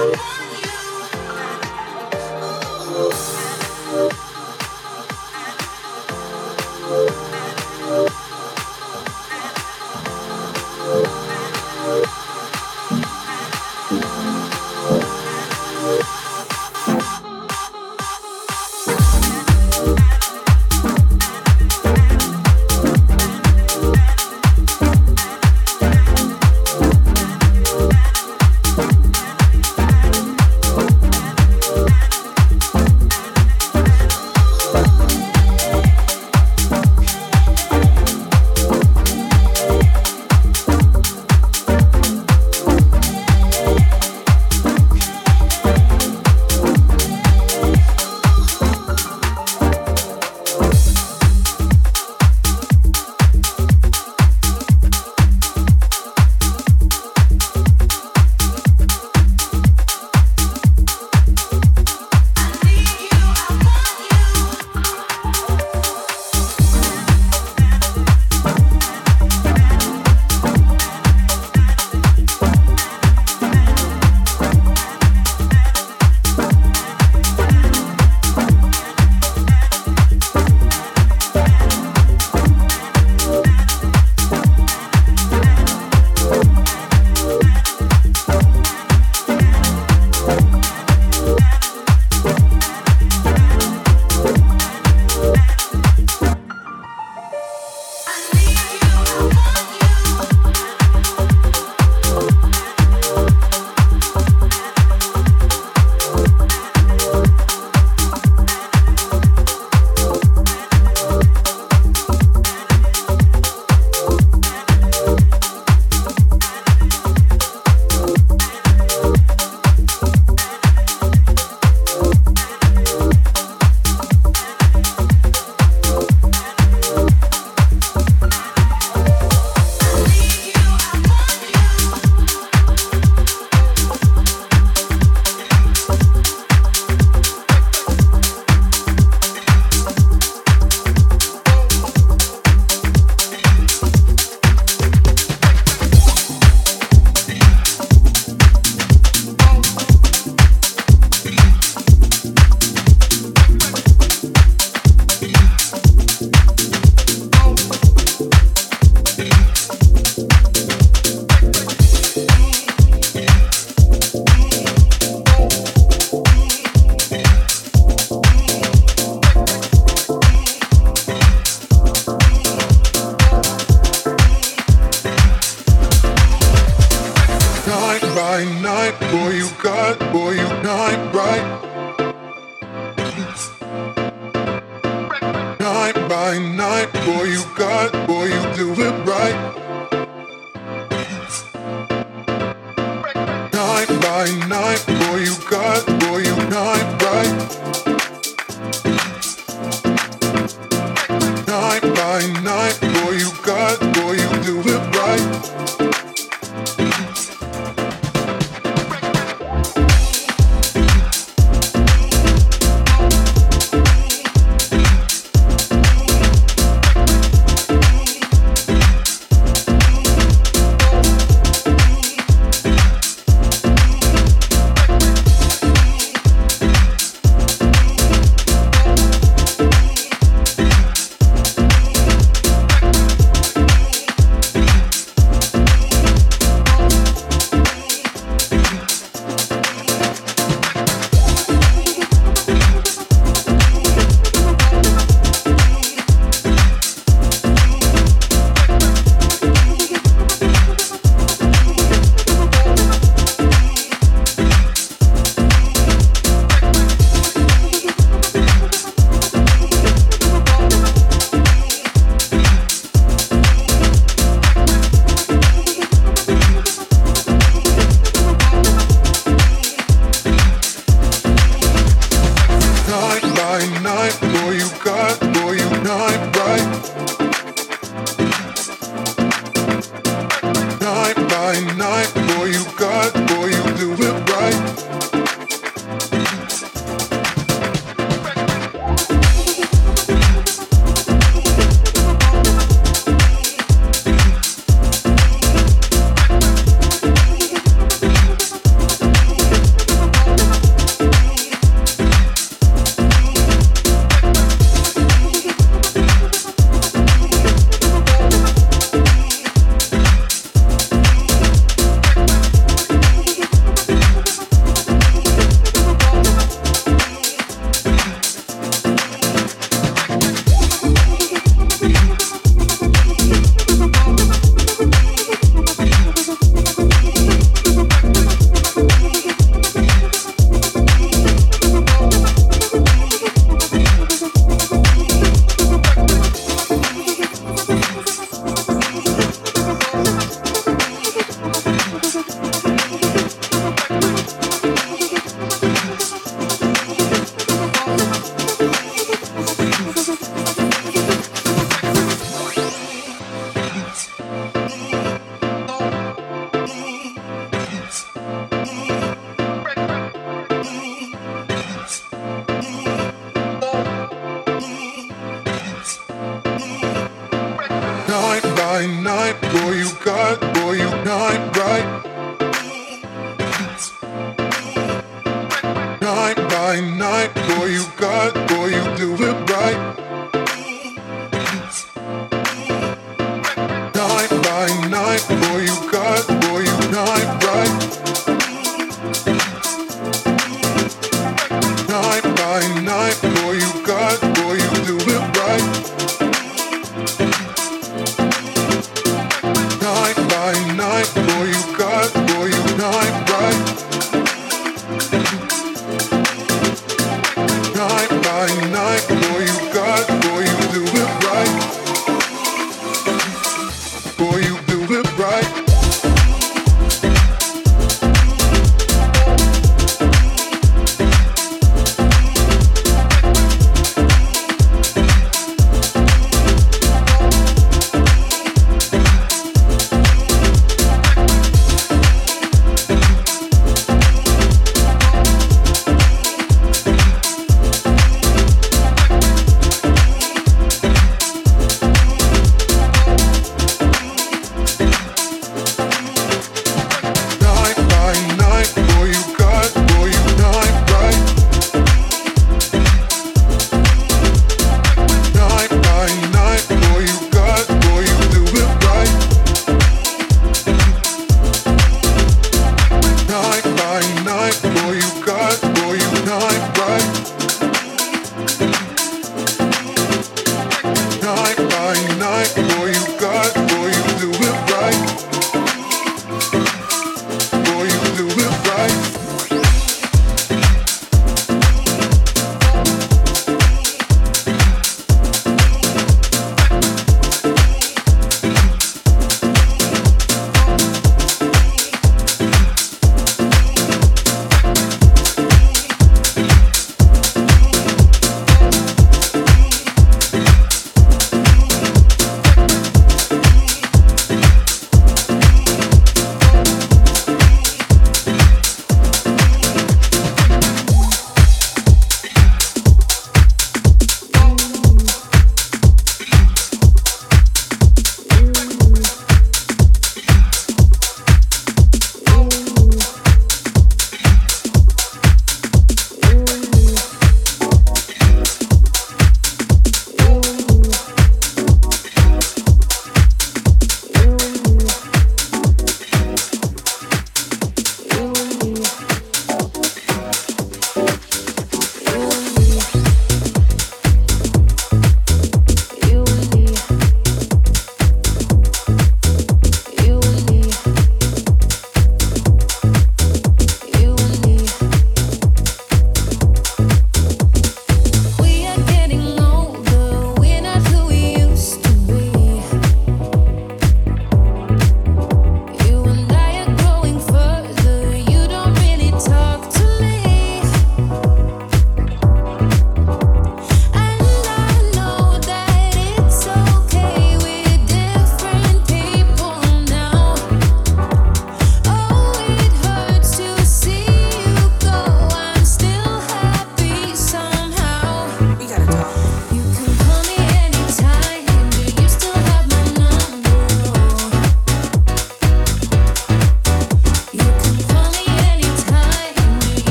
love.